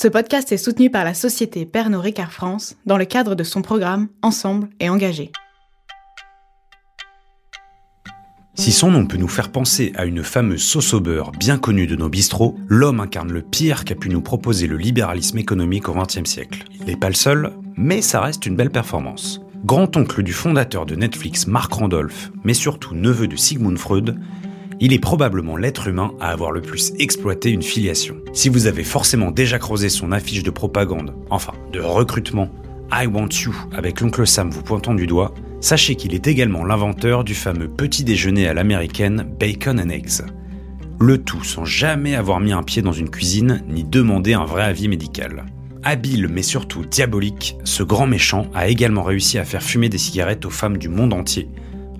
Ce podcast est soutenu par la société Pernod Ricard France dans le cadre de son programme Ensemble et engagé. Si son nom peut nous faire penser à une fameuse sauce au beurre bien connue de nos bistrots, l'homme incarne le pire qu'a pu nous proposer le libéralisme économique au XXe siècle. Il n'est pas le seul, mais ça reste une belle performance. Grand-oncle du fondateur de Netflix Mark Randolph, mais surtout neveu de Sigmund Freud, il est probablement l'être humain à avoir le plus exploité une filiation. Si vous avez forcément déjà creusé son affiche de propagande, enfin de recrutement, I Want You avec l'oncle Sam vous pointant du doigt, sachez qu'il est également l'inventeur du fameux petit déjeuner à l'américaine Bacon and Eggs. Le tout sans jamais avoir mis un pied dans une cuisine ni demander un vrai avis médical. Habile mais surtout diabolique, ce grand méchant a également réussi à faire fumer des cigarettes aux femmes du monde entier,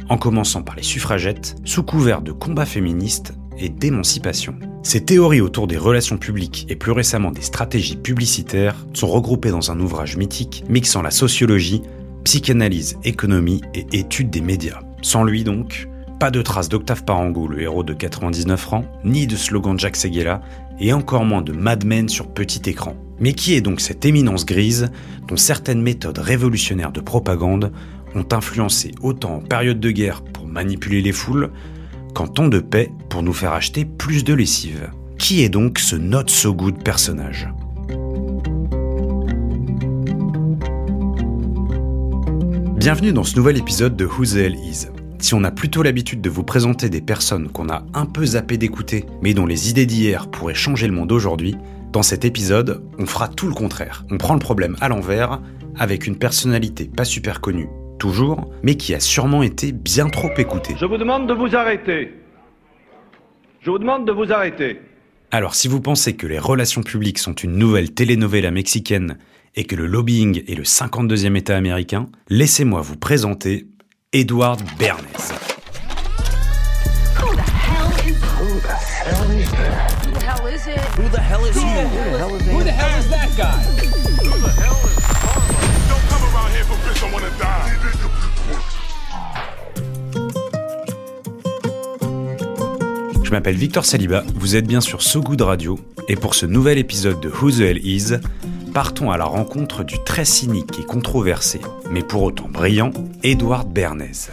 en commençant par les suffragettes, sous couvert de combats féministes et d'émancipation. Ces théories autour des relations publiques et plus récemment des stratégies publicitaires sont regroupées dans un ouvrage mythique mixant la sociologie, psychanalyse, économie et étude des médias. Sans lui donc, pas de traces d'Octave Parangou, le héros de 99 francs, ni de slogan de Jacques Seguela, et encore moins de Mad Men sur petit écran. Mais qui est donc cette éminence grise dont certaines méthodes révolutionnaires de propagande ont influencé autant en période de guerre pour manipuler les foules qu'en temps de paix pour nous faire acheter plus de lessive. Qui est donc ce not so good personnage? Bienvenue dans ce nouvel épisode de Who the Hell Is. Si on a plutôt l'habitude de vous présenter des personnes qu'on a un peu zappé d'écouter, mais dont les idées d'hier pourraient changer le monde aujourd'hui, dans cet épisode, on fera tout le contraire. On prend le problème à l'envers, avec une personnalité pas super connue toujours, mais qui a sûrement été bien trop écouté. Je vous demande de vous arrêter. Je vous demande de vous arrêter. Alors si vous pensez que les relations publiques sont une nouvelle telenovela mexicaine et que le lobbying est le 52e État américain, laissez-moi vous présenter Edward Bernays. Who the hell is he? Who the hell is that guy? Who the hell is Je m'appelle Victor Saliba, vous êtes bien sur So Good Radio, et pour ce nouvel épisode de Who the Hell Is, partons à la rencontre du très cynique et controversé, mais pour autant brillant, Edward Bernays.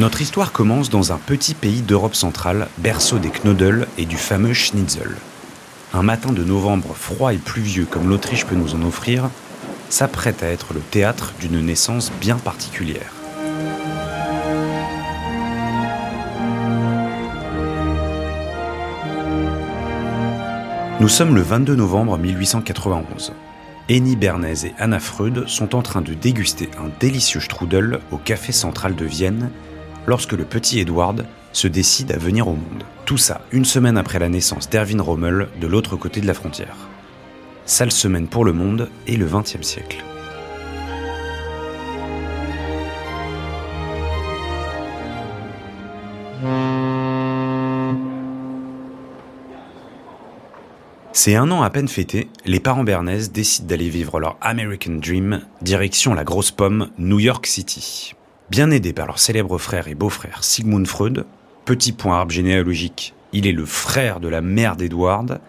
Notre histoire commence dans un petit pays d'Europe centrale, berceau des Knödel et du fameux Schnitzel. Un matin de novembre froid et pluvieux comme l'Autriche peut nous en offrir, s'apprête à être le théâtre d'une naissance bien particulière. Nous sommes le 22 novembre 1891. Annie Bernays et Anna Freud sont en train de déguster un délicieux strudel au café central de Vienne lorsque le petit Edward se décide à venir au monde. Tout ça une semaine après la naissance d'Erwin Rommel de l'autre côté de la frontière. Sale semaine pour le monde et le XXe siècle. C'est un an à peine fêté, les parents Bernays décident d'aller vivre leur American Dream, direction la grosse pomme New York City. Bien aidé par leur célèbre frère et beau-frère Sigmund Freud, petit point arbre généalogique, il est le frère de la mère d'Edward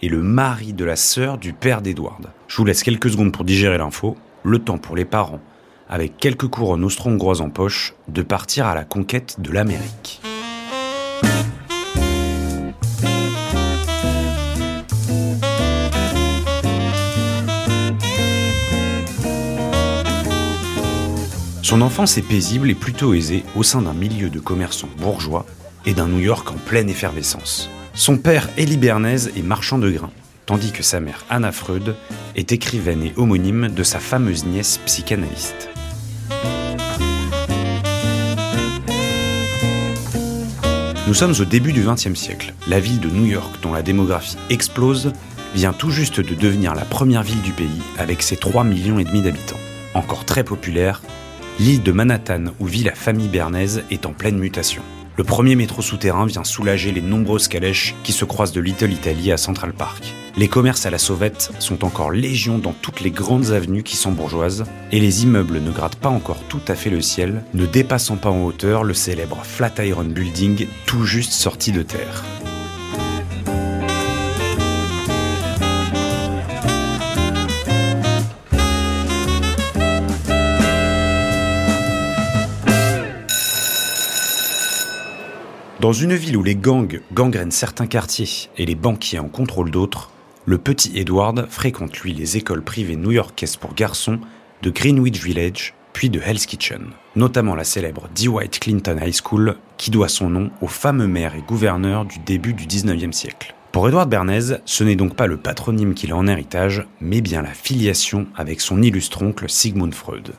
et le mari de la sœur du père d'Edward. Je vous laisse quelques secondes pour digérer l'info, le temps pour les parents, avec quelques couronnes austro-hongroises en poche, de partir à la conquête de l'Amérique. Son enfance est paisible et plutôt aisée au sein d'un milieu de commerçants bourgeois et d'un New York en pleine effervescence. Son père, Elie Bernays, est marchand de grains, tandis que sa mère, Anna Freud, est écrivaine et homonyme de sa fameuse nièce psychanalyste. Nous sommes au début du XXe siècle. La ville de New York, dont la démographie explose, vient tout juste de devenir la première ville du pays avec ses 3 millions d'habitants. Encore très populaire, l'île de Manhattan où vit la famille Bernays est en pleine mutation. Le premier métro souterrain vient soulager les nombreuses calèches qui se croisent de Little Italy à Central Park. Les commerces à la sauvette sont encore légion dans toutes les grandes avenues qui sont bourgeoises, et les immeubles ne grattent pas encore tout à fait le ciel, ne dépassant pas en hauteur le célèbre Flatiron Building tout juste sorti de terre. Dans une ville où les gangs gangrènent certains quartiers et les banquiers en contrôlent d'autres, le petit Edward fréquente lui les écoles privées new-yorkaises pour garçons de Greenwich Village puis de Hell's Kitchen, notamment la célèbre Dwight Clinton High School qui doit son nom au fameux maire et gouverneur du début du 19e siècle. Pour Edward Bernays, ce n'est donc pas le patronyme qu'il a en héritage, mais bien la filiation avec son illustre oncle Sigmund Freud.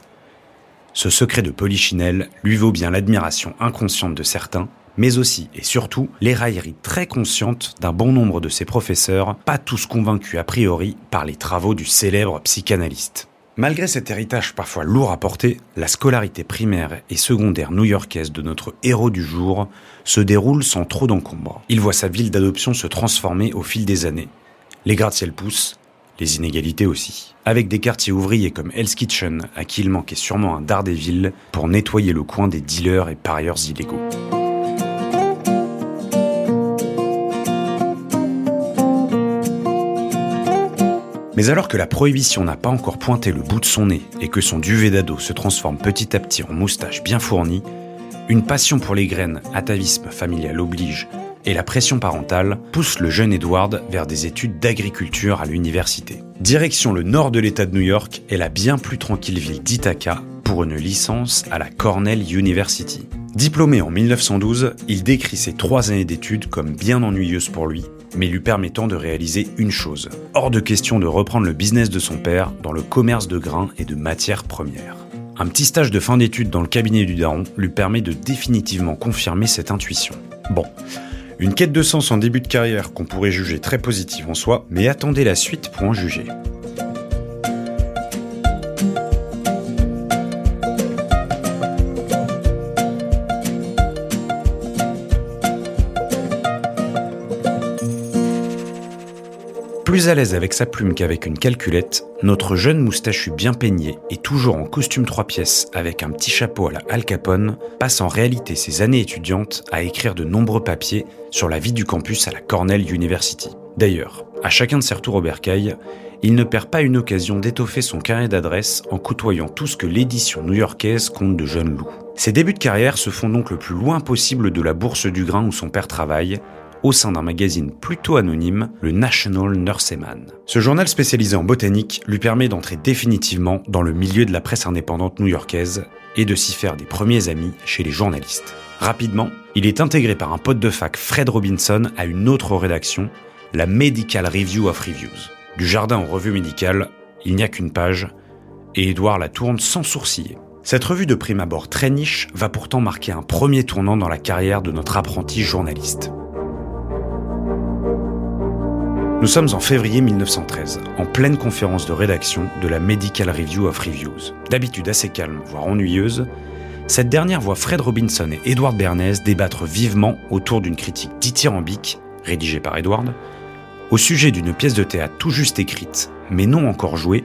Ce secret de polichinelle lui vaut bien l'admiration inconsciente de certains, mais aussi et surtout les railleries très conscientes d'un bon nombre de ses professeurs, pas tous convaincus a priori par les travaux du célèbre psychanalyste. Malgré cet héritage parfois lourd à porter, la scolarité primaire et secondaire new-yorkaise de notre héros du jour se déroule sans trop d'encombre. Il voit sa ville d'adoption se transformer au fil des années. Les gratte-ciel poussent, les inégalités aussi. Avec des quartiers ouvriers comme Hell's Kitchen, à qui il manquait sûrement un Daredevil pour nettoyer le coin des dealers et parieurs illégaux. Mais alors que la prohibition n'a pas encore pointé le bout de son nez et que son duvet d'ado se transforme petit à petit en moustache bien fournie, une passion pour les graines, atavisme familial oblige, et la pression parentale poussent le jeune Edward vers des études d'agriculture à l'université. Direction le nord de l'État de New York et la bien plus tranquille ville d'Ithaca pour une licence à la Cornell University. Diplômé en 1912, il décrit ses trois années d'études comme bien ennuyeuses pour lui mais lui permettant de réaliser une chose. Hors de question de reprendre le business de son père dans le commerce de grains et de matières premières. Un petit stage de fin d'études dans le cabinet du daron lui permet de définitivement confirmer cette intuition. Bon, une quête de sens en début de carrière qu'on pourrait juger très positive en soi, mais attendez la suite pour en juger. Plus à l'aise avec sa plume qu'avec une calculette, notre jeune moustachu bien peigné et toujours en costume trois pièces avec un petit chapeau à la Al Capone passe en réalité ses années étudiantes à écrire de nombreux papiers sur la vie du campus à la Cornell University. D'ailleurs, à chacun de ses retours au bercail, il ne perd pas une occasion d'étoffer son carnet d'adresses en côtoyant tout ce que l'édition new-yorkaise compte de jeunes loups. Ses débuts de carrière se font donc le plus loin possible de la bourse du grain où son père travaille, au sein d'un magazine plutôt anonyme, le National Nurseman. Ce journal spécialisé en botanique lui permet d'entrer définitivement dans le milieu de la presse indépendante new-yorkaise et de s'y faire des premiers amis chez les journalistes. Rapidement, il est intégré par un pote de fac Fred Robinson à une autre rédaction, la Medical Review of Reviews. Du jardin aux revues médicales, il n'y a qu'une page, et Edouard la tourne sans sourciller. Cette revue de prime abord très niche va pourtant marquer un premier tournant dans la carrière de notre apprenti journaliste. Nous sommes en février 1913, en pleine conférence de rédaction de la Medical Review of Reviews. D'habitude assez calme, voire ennuyeuse, cette dernière voit Fred Robinson et Edward Bernays débattre vivement autour d'une critique dithyrambique, rédigée par Edward, au sujet d'une pièce de théâtre tout juste écrite, mais non encore jouée,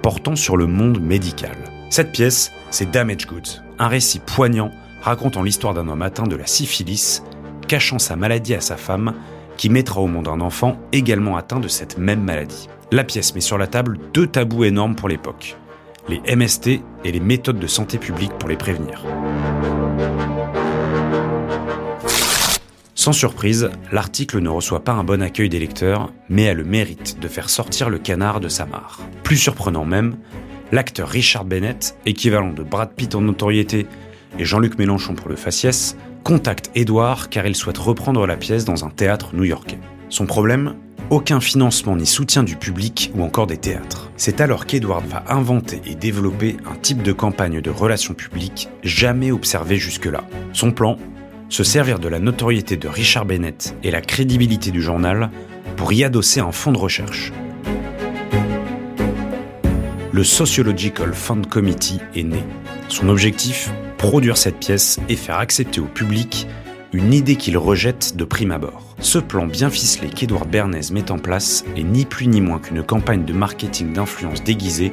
portant sur le monde médical. Cette pièce, c'est Damage Goods, un récit poignant racontant l'histoire d'un homme atteint de la syphilis, cachant sa maladie à sa femme qui mettra au monde un enfant également atteint de cette même maladie. La pièce met sur la table deux tabous énormes pour l'époque, les MST et les méthodes de santé publique pour les prévenir. Sans surprise, l'article ne reçoit pas un bon accueil des lecteurs, mais a le mérite de faire sortir le canard de sa mare. Plus surprenant même, l'acteur Richard Bennett, équivalent de Brad Pitt en notoriété et Jean-Luc Mélenchon pour le faciès, contacte Edouard car il souhaite reprendre la pièce dans un théâtre new-yorkais. Son problème? Aucun financement ni soutien du public ou encore des théâtres. C'est alors qu'Edward va inventer et développer un type de campagne de relations publiques jamais observé jusque-là. Son plan? Se servir de la notoriété de Richard Bennett et la crédibilité du journal pour y adosser un fonds de recherche. Le Sociological Fund Committee est né. Son objectif? Produire cette pièce et faire accepter au public une idée qu'il rejette de prime abord. Ce plan bien ficelé qu'Edouard Bernays met en place est ni plus ni moins qu'une campagne de marketing d'influence déguisée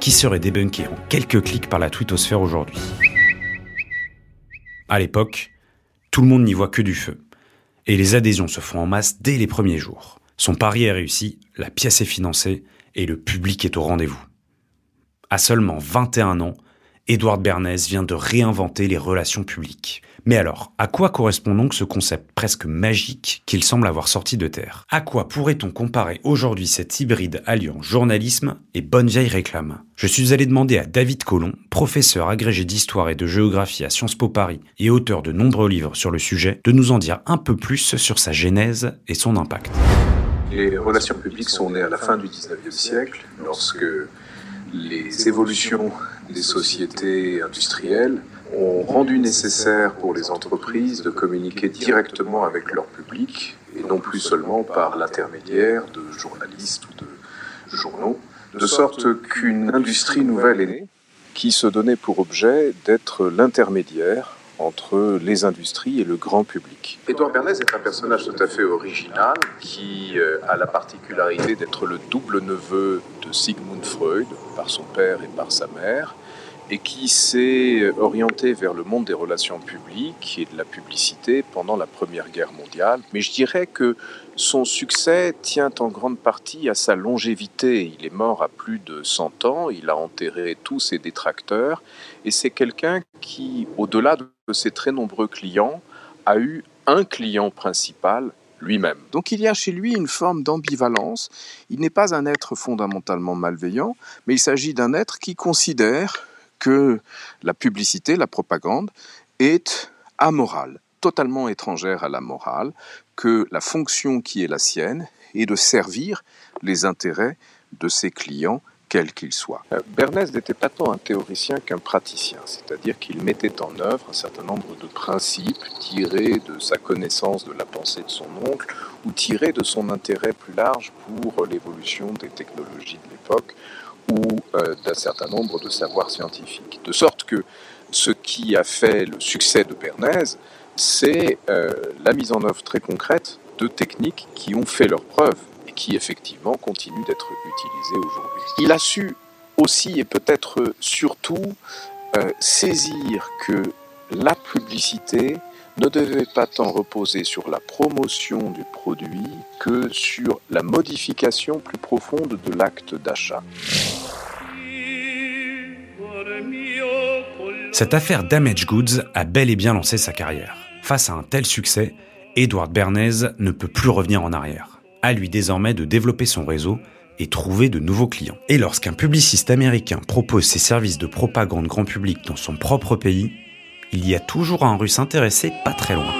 qui serait débunkée en quelques clics par la twittosphère aujourd'hui. À l'époque, tout le monde n'y voit que du feu. Et les adhésions se font en masse dès les premiers jours. Son pari est réussi, la pièce est financée et le public est au rendez-vous. À seulement 21 ans, Édouard Bernays vient de réinventer les relations publiques. Mais alors, à quoi correspond donc ce concept presque magique qu'il semble avoir sorti de terre? À quoi pourrait-on comparer aujourd'hui cet hybride alliant journalisme et bonne vieille réclame? Je suis allé demander à David Collomb, professeur agrégé d'histoire et de géographie à Sciences Po Paris et auteur de nombreux livres sur le sujet, de nous en dire un peu plus sur sa genèse et son impact. Les relations publiques sont nées à la fin du 19e siècle, lorsque les évolutions des sociétés industrielles ont rendu nécessaire pour les entreprises de communiquer directement avec leur public et non plus seulement par l'intermédiaire de journalistes ou de journaux, de sorte qu'une industrie nouvelle est née qui se donnait pour objet d'être l'intermédiaire entre les industries et le grand public. Édouard Bernays est un personnage tout à fait original qui euh, a la particularité d'être le double neveu de Sigmund Freud par son père et par sa mère et qui s'est orienté vers le monde des relations publiques et de la publicité pendant la Première Guerre mondiale. Mais je dirais que son succès tient en grande partie à sa longévité. Il est mort à plus de 100 ans, il a enterré tous ses détracteurs, et c'est quelqu'un qui, au-delà de ses très nombreux clients, a eu un client principal, lui-même. Donc il y a chez lui une forme d'ambivalence. Il n'est pas un être fondamentalement malveillant, mais il s'agit d'un être qui considère que la publicité, la propagande, est amorale, totalement étrangère à la morale, que la fonction qui est la sienne est de servir les intérêts de ses clients quels qu'ils soient. Euh, Bernays n'était pas tant un théoricien qu'un praticien, c'est-à-dire qu'il mettait en œuvre un certain nombre de principes tirés de sa connaissance de la pensée de son oncle ou tirés de son intérêt plus large pour l'évolution des technologies de l'époque ou euh, d'un certain nombre de savoirs scientifiques. De sorte que ce qui a fait le succès de Bernays, c'est euh, la mise en œuvre très concrète de techniques qui ont fait leurs preuves et qui effectivement continuent d'être utilisées aujourd'hui. Il a su aussi et peut-être surtout euh, saisir que la publicité ne devait pas tant reposer sur la promotion du produit que sur la modification plus profonde de l'acte d'achat. Cette affaire Damage Goods a bel et bien lancé sa carrière. Face à un tel succès, Edward Bernays ne peut plus revenir en arrière. À lui désormais de développer son réseau et trouver de nouveaux clients. Et lorsqu'un publiciste américain propose ses services de propagande grand public dans son propre pays, il y a toujours un russe intéressé pas très loin.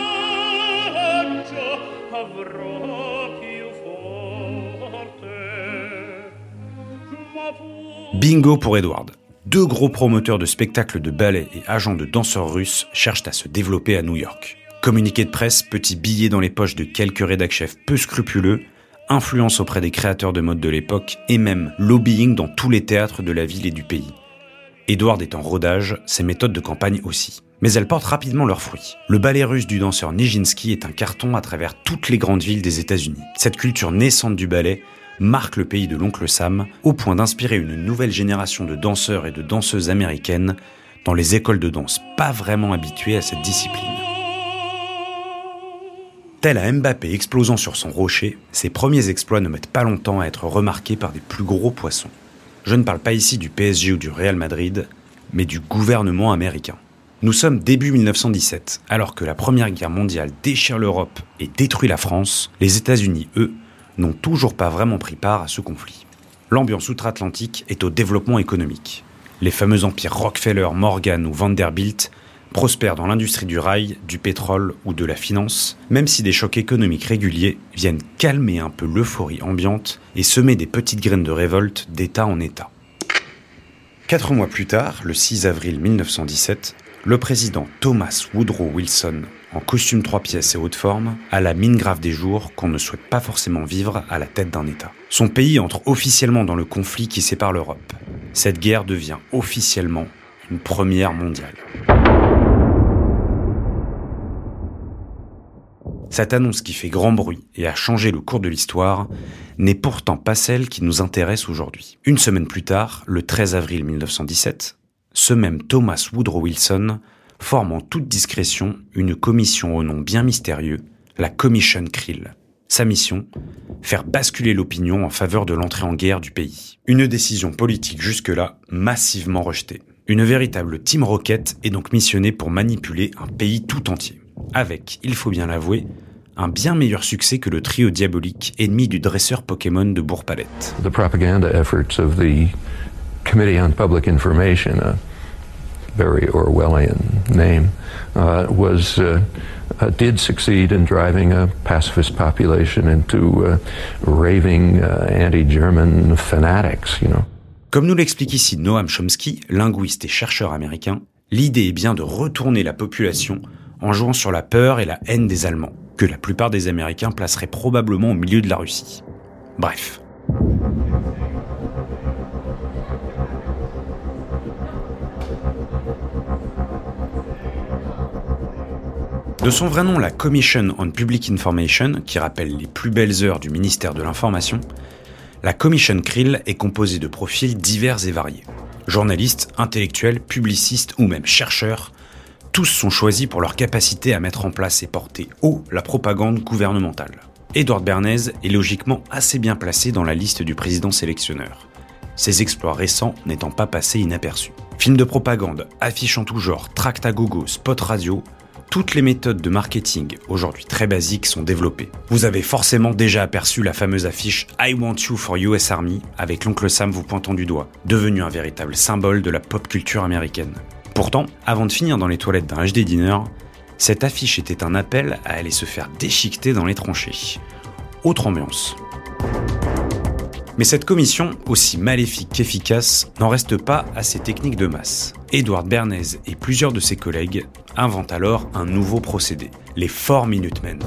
Bingo pour Edward. Deux gros promoteurs de spectacles de ballet et agents de danseurs russes cherchent à se développer à New York. Communiqué de presse, petits billets dans les poches de quelques rédac chefs peu scrupuleux, influence auprès des créateurs de mode de l'époque et même lobbying dans tous les théâtres de la ville et du pays. Edward est en rodage, ses méthodes de campagne aussi. Mais elles portent rapidement leurs fruits. Le ballet russe du danseur Nijinsky est un carton à travers toutes les grandes villes des États-Unis. Cette culture naissante du ballet marque le pays de l'oncle Sam au point d'inspirer une nouvelle génération de danseurs et de danseuses américaines dans les écoles de danse pas vraiment habituées à cette discipline. Tel à Mbappé explosant sur son rocher, ses premiers exploits ne mettent pas longtemps à être remarqués par des plus gros poissons. Je ne parle pas ici du PSG ou du Real Madrid, mais du gouvernement américain. Nous sommes début 1917, alors que la Première Guerre mondiale déchire l'Europe et détruit la France, les États-Unis, eux, n'ont toujours pas vraiment pris part à ce conflit. L'ambiance outre-Atlantique est au développement économique. Les fameux empires Rockefeller, Morgan ou Vanderbilt prospèrent dans l'industrie du rail, du pétrole ou de la finance, même si des chocs économiques réguliers viennent calmer un peu l'euphorie ambiante et semer des petites graines de révolte d'État en État. Quatre mois plus tard, le 6 avril 1917, le président Thomas Woodrow Wilson, en costume trois pièces et haute forme, a la mine grave des jours qu'on ne souhaite pas forcément vivre à la tête d'un État. Son pays entre officiellement dans le conflit qui sépare l'Europe. Cette guerre devient officiellement une première mondiale. Cette annonce qui fait grand bruit et a changé le cours de l'histoire n'est pourtant pas celle qui nous intéresse aujourd'hui. Une semaine plus tard, le 13 avril 1917, ce même Thomas Woodrow Wilson forme en toute discrétion une commission au nom bien mystérieux, la Commission Krill. Sa mission Faire basculer l'opinion en faveur de l'entrée en guerre du pays. Une décision politique jusque-là massivement rejetée. Une véritable team rocket est donc missionnée pour manipuler un pays tout entier avec, il faut bien l'avouer, un bien meilleur succès que le trio diabolique ennemi du dresseur Pokémon de the Committee on Public Information, a very Orwellian name, uh, was uh, uh, did succeed in driving a pacifist population into uh, raving uh, anti-German fanatics, you know. Comme nous l'explique ici Noam Chomsky, linguiste et chercheur américain, l'idée est bien de retourner la population en jouant sur la peur et la haine des Allemands, que la plupart des Américains placeraient probablement au milieu de la Russie. Bref. De son vrai nom, la Commission on Public Information, qui rappelle les plus belles heures du ministère de l'Information, la Commission Krill est composée de profils divers et variés. Journalistes, intellectuels, publicistes ou même chercheurs tous sont choisis pour leur capacité à mettre en place et porter haut la propagande gouvernementale. Edward Bernays est logiquement assez bien placé dans la liste du président sélectionneur, ses exploits récents n'étant pas passés inaperçus. Films de propagande, affiches en tout genre, tract à gogo, spot radio, toutes les méthodes de marketing, aujourd'hui très basiques, sont développées. Vous avez forcément déjà aperçu la fameuse affiche I want you for US Army avec l'oncle Sam vous pointant du doigt, devenu un véritable symbole de la pop culture américaine. Pourtant, avant de finir dans les toilettes d'un HD dinner, cette affiche était un appel à aller se faire déchiqueter dans les tranchées. Autre ambiance. Mais cette commission, aussi maléfique qu'efficace, n'en reste pas à ses techniques de masse. Edward Bernays et plusieurs de ses collègues inventent alors un nouveau procédé, les 4 Minutemen.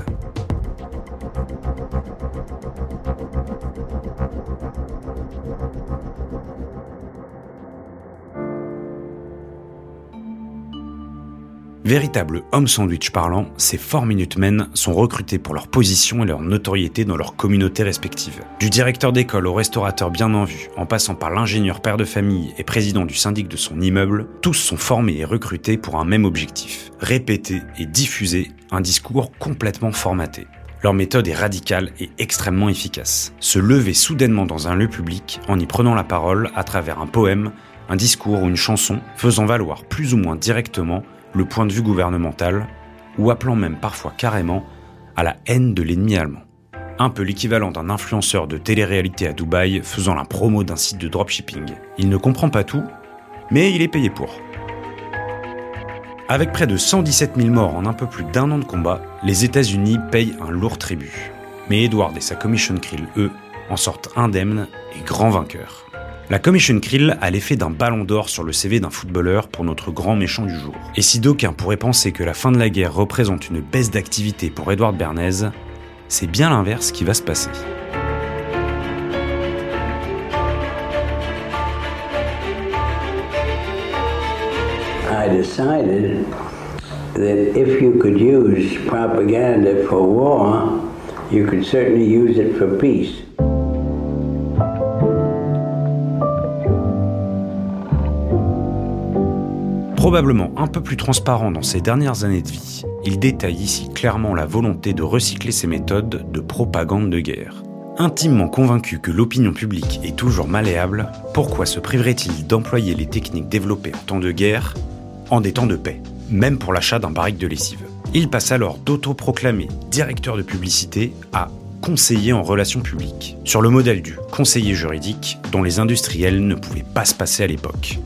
Véritables hommes sandwich parlant, ces 4 Minute Men sont recrutés pour leur position et leur notoriété dans leur communauté respective. Du directeur d'école au restaurateur bien en vue, en passant par l'ingénieur père de famille et président du syndic de son immeuble, tous sont formés et recrutés pour un même objectif, répéter et diffuser un discours complètement formaté. Leur méthode est radicale et extrêmement efficace. Se lever soudainement dans un lieu public en y prenant la parole à travers un poème, un discours ou une chanson, faisant valoir plus ou moins directement le point de vue gouvernemental, ou appelant même parfois carrément à la haine de l'ennemi allemand. Un peu l'équivalent d'un influenceur de télé-réalité à Dubaï faisant la promo d'un site de dropshipping. Il ne comprend pas tout, mais il est payé pour. Avec près de 117 000 morts en un peu plus d'un an de combat, les États-Unis payent un lourd tribut. Mais Edward et sa Commission Krill, eux, en sortent indemnes et grands vainqueurs. La Commission Krill a l'effet d'un ballon d'or sur le CV d'un footballeur pour notre grand méchant du jour. Et si d'aucuns pourraient penser que la fin de la guerre représente une baisse d'activité pour Edward Bernays, c'est bien l'inverse qui va se passer. I decided that if you could use propaganda for war, you could certainly use it for peace. Probablement un peu plus transparent dans ses dernières années de vie, il détaille ici clairement la volonté de recycler ses méthodes de propagande de guerre. Intimement convaincu que l'opinion publique est toujours malléable, pourquoi se priverait-il d'employer les techniques développées en temps de guerre en des temps de paix, même pour l'achat d'un barrique de lessive? Il passe alors d'autoproclamer directeur de publicité à conseiller en relations publiques, sur le modèle du conseiller juridique dont les industriels ne pouvaient pas se passer à l'époque.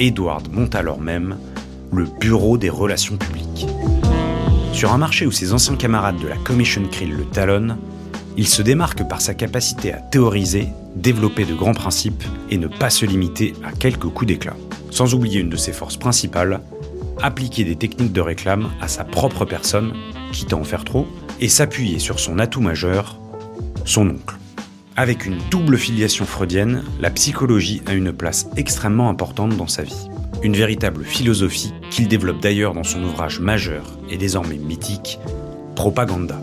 Edward monte alors même le Bureau des relations publiques. Sur un marché où ses anciens camarades de la Commission Krill le talonnent, il se démarque par sa capacité à théoriser, développer de grands principes et ne pas se limiter à quelques coups d'éclat. Sans oublier une de ses forces principales, appliquer des techniques de réclame à sa propre personne, quitte à en faire trop, et s'appuyer sur son atout majeur, son oncle. Avec une double filiation freudienne, la psychologie a une place extrêmement importante dans sa vie. Une véritable philosophie qu'il développe d'ailleurs dans son ouvrage majeur et désormais mythique, Propaganda.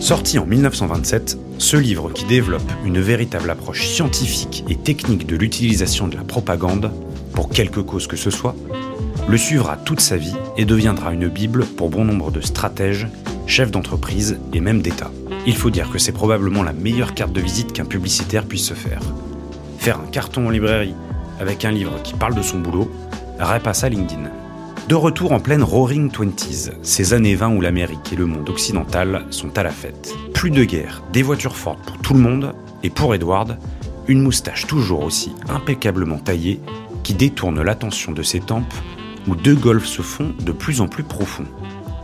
Sorti en 1927, ce livre qui développe une véritable approche scientifique et technique de l'utilisation de la propagande, pour quelque cause que ce soit, le suivra toute sa vie et deviendra une Bible pour bon nombre de stratèges, chefs d'entreprise et même d'État. Il faut dire que c'est probablement la meilleure carte de visite qu'un publicitaire puisse se faire. Faire un carton en librairie avec un livre qui parle de son boulot, repasse à LinkedIn. De retour en pleine Roaring Twenties, ces années 20 où l'Amérique et le monde occidental sont à la fête. Plus de guerre, des voitures fortes pour tout le monde, et pour Edward, une moustache toujours aussi impeccablement taillée qui détourne l'attention de ses tempes où deux golfs se font de plus en plus profonds.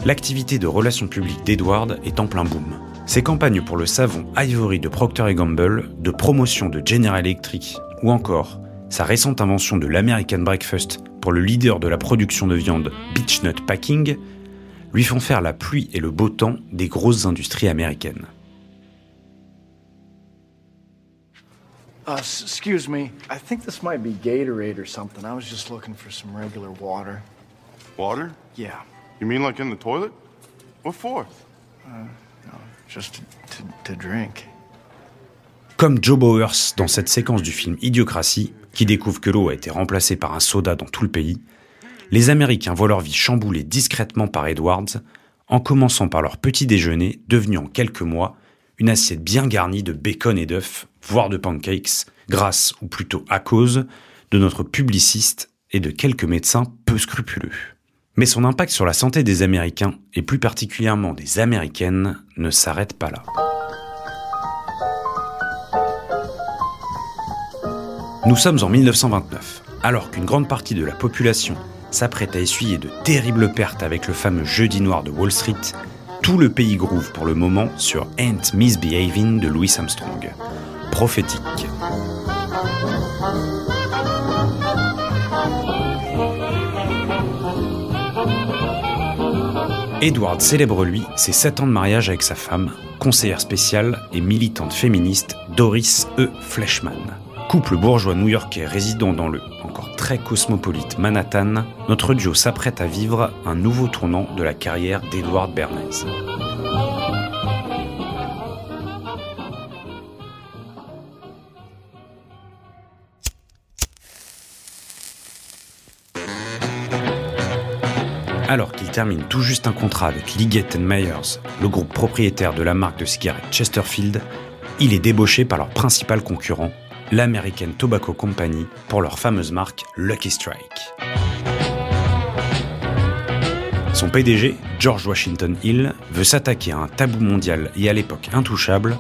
L'activité de relations publiques d'Edward est en plein boom. Ses campagnes pour le savon Ivory de Procter Gamble, de promotion de General Electric ou encore sa récente invention de l'American Breakfast pour le leader de la production de viande Beechnut Packing, lui font faire la pluie et le beau temps des grosses industries américaines. Uh, excuse me. I think this might be Gatorade or something. I was just looking for some regular water. Water? Yeah. You mean like in the toilet? What for? Uh, Comme Joe Bowers dans cette séquence du film Idiocratie, qui découvre que l'eau a été remplacée par un soda dans tout le pays, les Américains voient leur vie chamboulée discrètement par Edwards, en commençant par leur petit déjeuner, devenu en quelques mois une assiette bien garnie de bacon et d'œufs, voire de pancakes, grâce, ou plutôt à cause, de notre publiciste et de quelques médecins peu scrupuleux. Mais son impact sur la santé des Américains, et plus particulièrement des Américaines, ne s'arrête pas là. Nous sommes en 1929, alors qu'une grande partie de la population s'apprête à essuyer de terribles pertes avec le fameux jeudi noir de Wall Street, tout le pays groove pour le moment sur Ain't Misbehaving de Louis Armstrong. Prophétique. Edward célèbre lui ses 7 ans de mariage avec sa femme, conseillère spéciale et militante féministe Doris E. Fleshman. Couple bourgeois new-yorkais résidant dans le encore très cosmopolite Manhattan, notre duo s'apprête à vivre un nouveau tournant de la carrière d'Edward Bernays. Termine tout juste un contrat avec Liggett Myers, le groupe propriétaire de la marque de cigarettes Chesterfield, il est débauché par leur principal concurrent, l'American Tobacco Company, pour leur fameuse marque Lucky Strike. Son PDG, George Washington Hill, veut s'attaquer à un tabou mondial et à l'époque intouchable,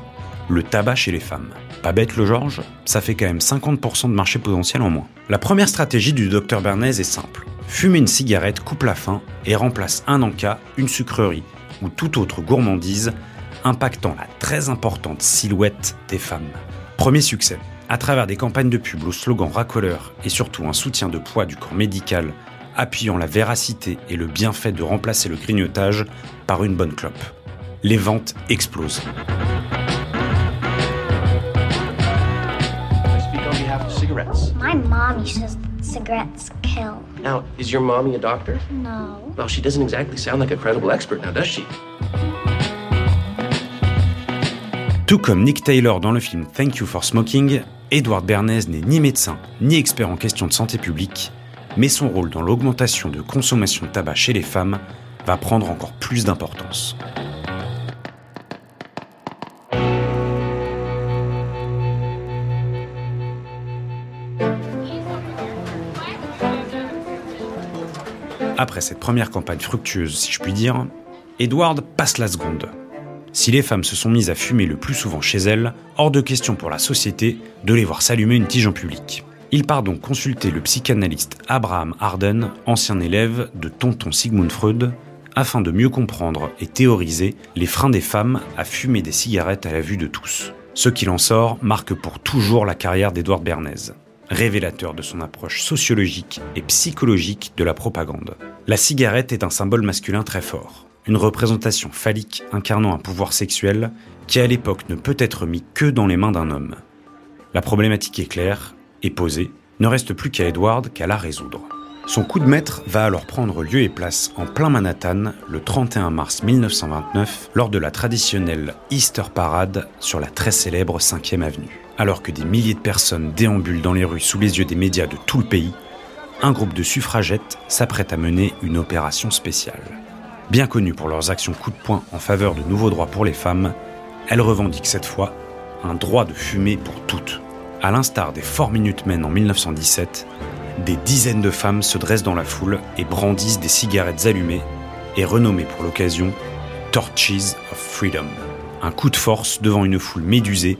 le tabac chez les femmes. Pas bête le George, ça fait quand même 50% de marché potentiel en moins. La première stratégie du Dr Bernays est simple. Fumer une cigarette coupe la faim et remplace un encas, une sucrerie ou toute autre gourmandise impactant la très importante silhouette des femmes. Premier succès. À travers des campagnes de pub au slogan racoleur et surtout un soutien de poids du corps médical appuyant la véracité et le bienfait de remplacer le grignotage par une bonne clope. Les ventes explosent. My mommy says cigarettes kill. Now, is your mommy a doctor? No. Well, she doesn't exactly sound like a credible expert now, does she? Tout comme Nick Taylor dans le film Thank You for Smoking, Edward Bernays n'est ni médecin ni expert en questions de santé publique, mais son rôle dans l'augmentation de consommation de tabac chez les femmes va prendre encore plus d'importance. Après cette première campagne fructueuse, si je puis dire, Edward passe la seconde. Si les femmes se sont mises à fumer le plus souvent chez elles, hors de question pour la société de les voir s'allumer une tige en public. Il part donc consulter le psychanalyste Abraham Arden, ancien élève de tonton Sigmund Freud, afin de mieux comprendre et théoriser les freins des femmes à fumer des cigarettes à la vue de tous. Ce qu'il en sort marque pour toujours la carrière d'Edward Bernays, révélateur de son approche sociologique et psychologique de la propagande. La cigarette est un symbole masculin très fort, une représentation phallique incarnant un pouvoir sexuel qui à l'époque ne peut être mis que dans les mains d'un homme. La problématique est claire, et posée, ne reste plus qu'à Edward qu'à la résoudre. Son coup de maître va alors prendre lieu et place en plein Manhattan le 31 mars 1929 lors de la traditionnelle Easter Parade sur la très célèbre 5e avenue. Alors que des milliers de personnes déambulent dans les rues sous les yeux des médias de tout le pays, un groupe de suffragettes s'apprête à mener une opération spéciale. Bien connues pour leurs actions coup de poing en faveur de nouveaux droits pour les femmes, elles revendiquent cette fois un droit de fumer pour toutes. À l'instar des Four Minute Men en 1917, des dizaines de femmes se dressent dans la foule et brandissent des cigarettes allumées et renommées pour l'occasion Torches of Freedom. Un coup de force devant une foule médusée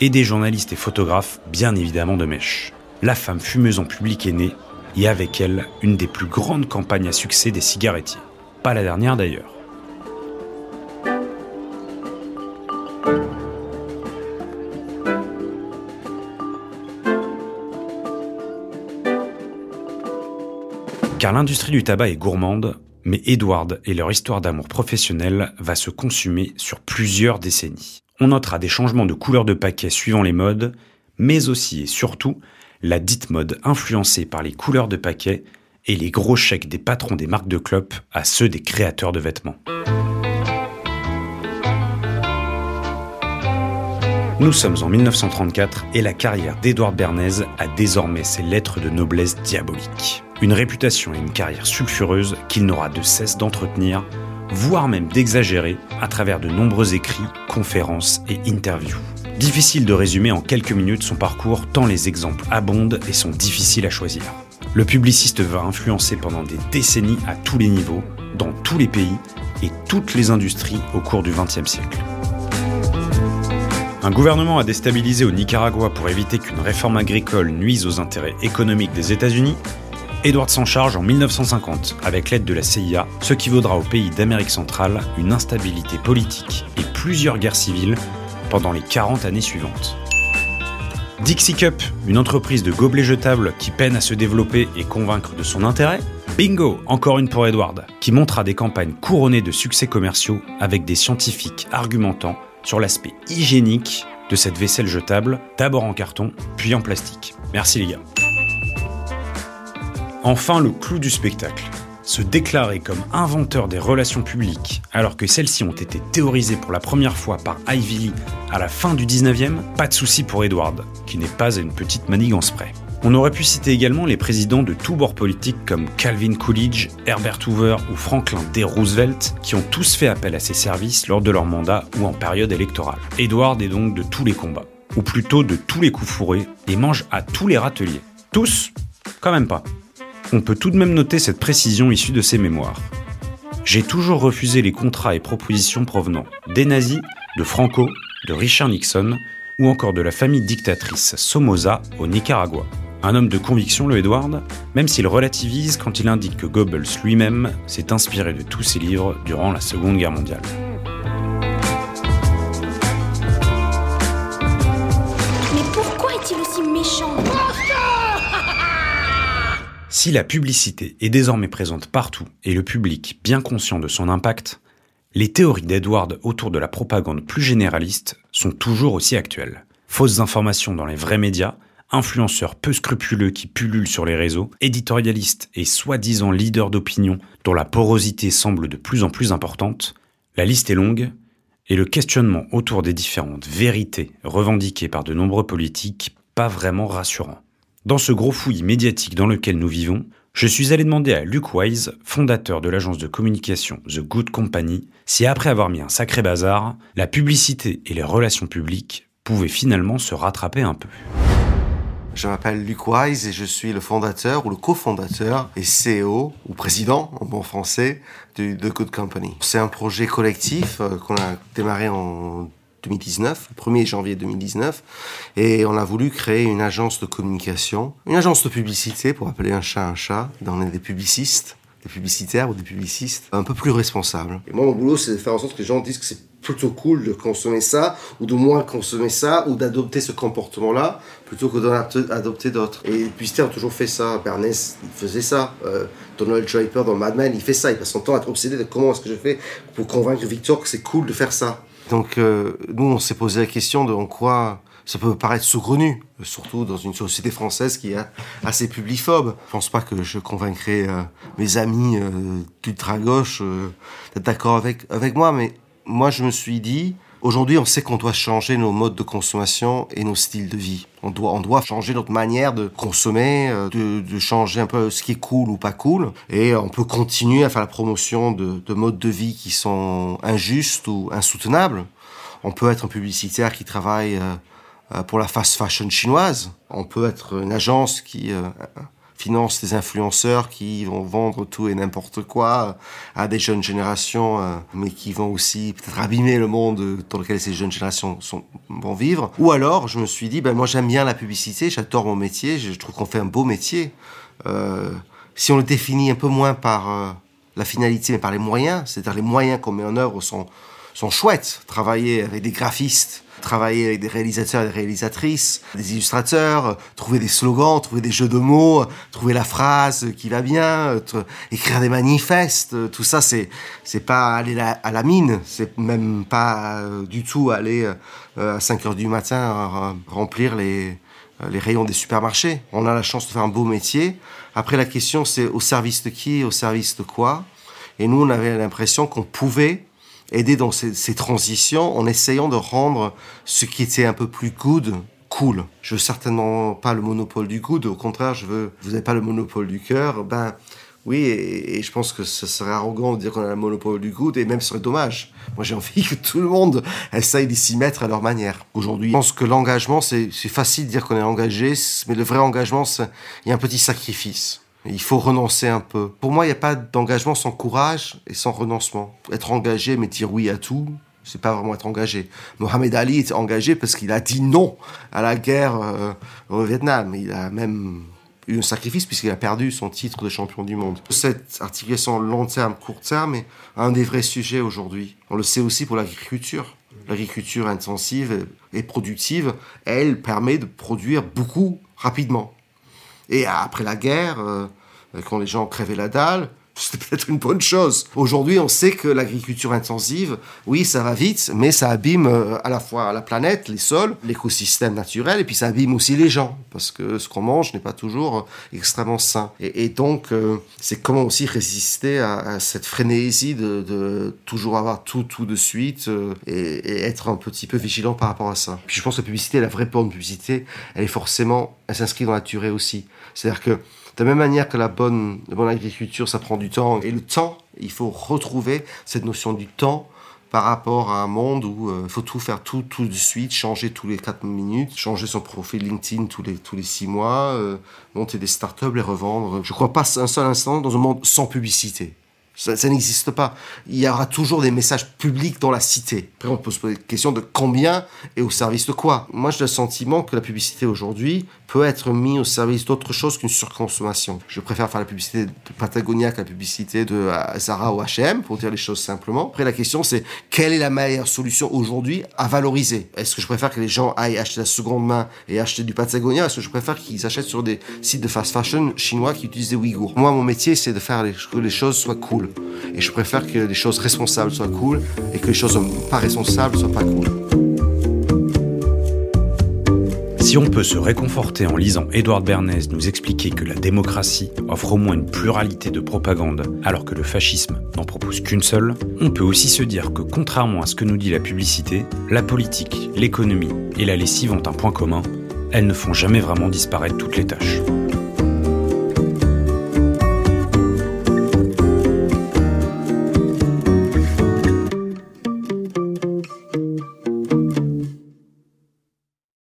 et des journalistes et photographes bien évidemment de mèche. La femme fumeuse en public est née et avec elle une des plus grandes campagnes à succès des cigarettiers. Pas la dernière d'ailleurs. Car l'industrie du tabac est gourmande, mais Edward et leur histoire d'amour professionnel va se consumer sur plusieurs décennies. On notera des changements de couleur de paquet suivant les modes, mais aussi et surtout la dite mode influencée par les couleurs de paquet et les gros chèques des patrons des marques de clopes à ceux des créateurs de vêtements. Nous sommes en 1934 et la carrière d'Edouard Bernays a désormais ses lettres de noblesse diabolique. Une réputation et une carrière sulfureuse qu'il n'aura de cesse d'entretenir, voire même d'exagérer à travers de nombreux écrits, conférences et interviews. Difficile de résumer en quelques minutes son parcours tant les exemples abondent et sont difficiles à choisir. Le publiciste va influencer pendant des décennies à tous les niveaux, dans tous les pays et toutes les industries au cours du XXe siècle. Un gouvernement a déstabilisé au Nicaragua pour éviter qu'une réforme agricole nuise aux intérêts économiques des États-Unis. Edward s'en charge en 1950 avec l'aide de la CIA, ce qui vaudra au pays d'Amérique centrale une instabilité politique et plusieurs guerres civiles pendant les 40 années suivantes. Dixie Cup, une entreprise de gobelets jetables qui peine à se développer et convaincre de son intérêt. Bingo, encore une pour Edward, qui montra des campagnes couronnées de succès commerciaux avec des scientifiques argumentant sur l'aspect hygiénique de cette vaisselle jetable, d'abord en carton, puis en plastique. Merci les gars. Enfin, le clou du spectacle. Se déclarer comme inventeur des relations publiques alors que celles-ci ont été théorisées pour la première fois par Ivy Lee à la fin du 19e, pas de souci pour Edward, qui n'est pas à une petite manigance près. On aurait pu citer également les présidents de tous bords politiques comme Calvin Coolidge, Herbert Hoover ou Franklin D. Roosevelt, qui ont tous fait appel à ses services lors de leur mandat ou en période électorale. Edward est donc de tous les combats, ou plutôt de tous les coups fourrés, et mange à tous les râteliers. Tous Quand même pas. On peut tout de même noter cette précision issue de ses mémoires. J'ai toujours refusé les contrats et propositions provenant des nazis, de Franco, de Richard Nixon ou encore de la famille dictatrice Somoza au Nicaragua. Un homme de conviction, le Edward, même s'il relativise quand il indique que Goebbels lui-même s'est inspiré de tous ses livres durant la Seconde Guerre mondiale. Si la publicité est désormais présente partout et le public bien conscient de son impact, les théories d'Edward autour de la propagande plus généraliste sont toujours aussi actuelles. Fausses informations dans les vrais médias, influenceurs peu scrupuleux qui pullulent sur les réseaux, éditorialistes et soi-disant leaders d'opinion dont la porosité semble de plus en plus importante, la liste est longue et le questionnement autour des différentes vérités revendiquées par de nombreux politiques pas vraiment rassurant. Dans ce gros fouillis médiatique dans lequel nous vivons, je suis allé demander à Luke Wise, fondateur de l'agence de communication The Good Company, si après avoir mis un sacré bazar, la publicité et les relations publiques pouvaient finalement se rattraper un peu. Je m'appelle Luke Wise et je suis le fondateur ou le cofondateur et CEO ou président en bon français de The Good Company. C'est un projet collectif euh, qu'on a démarré en 2019, 1er janvier 2019, et on a voulu créer une agence de communication, une agence de publicité pour appeler un chat un chat. On est des publicistes, des publicitaires ou des publicistes un peu plus responsables. Et moi, mon boulot, c'est de faire en sorte que les gens disent que c'est plutôt cool de consommer ça, ou de moins consommer ça, ou d'adopter ce comportement-là, plutôt que d'en adopter d'autres. Et les publicitaires ont toujours fait ça. Bernays, il faisait ça. Euh, Donald Draper dans Mad Men, il fait ça. Il passe son temps à être obsédé de comment est-ce que je fais pour convaincre Victor que c'est cool de faire ça. Donc euh, nous, on s'est posé la question de en quoi Ça peut paraître saugrenu, surtout dans une société française qui est assez publiphobe. Je pense pas que je convaincrai euh, mes amis euh, d'ultra-gauche euh, d'être d'accord avec, avec moi, mais moi je me suis dit, aujourd'hui on sait qu'on doit changer nos modes de consommation et nos styles de vie. On doit, on doit changer notre manière de consommer, de, de changer un peu ce qui est cool ou pas cool. Et on peut continuer à faire la promotion de, de modes de vie qui sont injustes ou insoutenables. On peut être un publicitaire qui travaille euh, pour la fast fashion chinoise. On peut être une agence qui euh, finance des influenceurs qui vont vendre tout et n'importe quoi à des jeunes générations, euh, mais qui vont aussi peut-être abîmer le monde dans lequel ces jeunes générations vont vivre. Ou alors, je me suis dit, ben moi j'aime bien la publicité, j'adore mon métier, je trouve qu'on fait un beau métier. Euh, si on le définit un peu moins par la finalité, mais par les moyens, c'est-à-dire les moyens qu'on met en œuvre sont, sont chouettes. Travailler avec des graphistes, travailler avec des réalisateurs et des réalisatrices, des illustrateurs, trouver des slogans, trouver des jeux de mots, trouver la phrase qui va bien, écrire des manifestes, tout ça c'est c'est pas aller à la mine, c'est même pas euh, du tout aller euh, à 5 heures du matin remplir les les rayons des supermarchés. On a la chance de faire un beau métier. Après la question c'est au service de qui, au service de quoi? Et nous on avait l'impression qu'on pouvait aider dans ces, transitions en essayant de rendre ce qui était un peu plus good cool. Je veux certainement pas le monopole du good, au contraire, je veux, vous n'avez pas le monopole du cœur, ben oui, et, et, je pense que ce serait arrogant de dire qu'on a le monopole du good, et même ce serait dommage. Moi j'ai envie que tout le monde essaye de s'y mettre à leur manière. Aujourd'hui, je pense que l'engagement, c'est facile de dire qu'on est engagé, mais le vrai engagement, il y a un petit sacrifice. Il faut renoncer un peu. Pour moi, il n'y a pas d'engagement sans courage et sans renoncement. Être engagé, mais dire oui à tout, c'est pas vraiment être engagé. Mohamed Ali était engagé parce qu'il a dit non à la guerre euh, au Vietnam. Il a même eu un sacrifice puisqu'il a perdu son titre de champion du monde. Cette articulation long terme, court terme est un des vrais sujets aujourd'hui. On le sait aussi pour l'agriculture. L'agriculture intensive et productive, elle permet de produire beaucoup rapidement. Et après la guerre, euh, quand les gens crèvaient la dalle, c'était peut-être une bonne chose. Aujourd'hui, on sait que l'agriculture intensive, oui, ça va vite, mais ça abîme euh, à la fois la planète, les sols, l'écosystème naturel, et puis ça abîme aussi les gens, parce que ce qu'on mange n'est pas toujours euh, extrêmement sain. Et, donc, c'est comment aussi résister à, cette frénésie de, de, toujours avoir tout, tout de suite, et, et, être un petit peu vigilant par rapport à ça. Puis je pense que la publicité, la vraie bonne publicité, elle est forcément, elle s'inscrit dans la durée aussi. C'est-à-dire que de la même manière que la bonne, bonne agriculture, ça prend du temps. Et le temps, il faut retrouver cette notion du temps par rapport à un monde où il euh, faut tout faire tout, tout de suite, changer tous les 4 minutes, changer son profil LinkedIn tous les, tous les 6 mois, euh, monter des startups, les revendre. Je ne crois pas un seul instant dans un monde sans publicité. Ça, ça n'existe pas. Il y aura toujours des messages publics dans la cité. Après, on peut se poser la question de combien et au service de quoi. Moi, j'ai le sentiment que la publicité aujourd'hui peut être mise au service d'autre chose qu'une surconsommation. Je préfère faire la publicité de Patagonia que la publicité de Zara ou H&M, pour dire les choses simplement. Après, la question, c'est quelle est la meilleure solution aujourd'hui à valoriser? Est-ce que je préfère que les gens aillent acheter la seconde main et acheter du Patagonia Est-ce que je préfère qu'ils achètent sur des sites de fast fashion chinois qui utilisent des Ouïghours? Moi, mon métier, c'est de faire que les choses soient cool. Et je préfère que les choses responsables soient cool et que les choses pas responsables soient pas cool. Si on peut se réconforter en lisant Édouard Bernays nous expliquer que la démocratie offre au moins une pluralité de propagande alors que le fascisme n'en propose qu'une seule, on peut aussi se dire que contrairement à ce que nous dit la publicité, la politique, l'économie et la lessive ont un point commun, elles ne font jamais vraiment disparaître toutes les tâches.